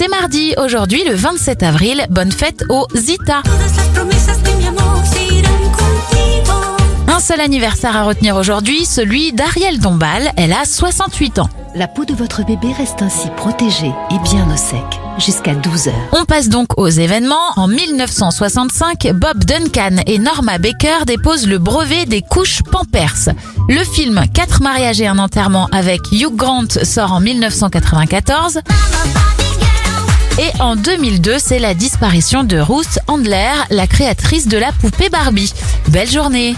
C'est mardi, aujourd'hui le 27 avril. Bonne fête au Zita. Un seul anniversaire à retenir aujourd'hui, celui d'Ariel Dombal. Elle a 68 ans. La peau de votre bébé reste ainsi protégée et bien au sec jusqu'à 12 heures. On passe donc aux événements. En 1965, Bob Duncan et Norma Baker déposent le brevet des couches Pampers. Le film Quatre mariages et un enterrement avec Hugh Grant sort en 1994. En 2002, c'est la disparition de Ruth Handler, la créatrice de la poupée Barbie. Belle journée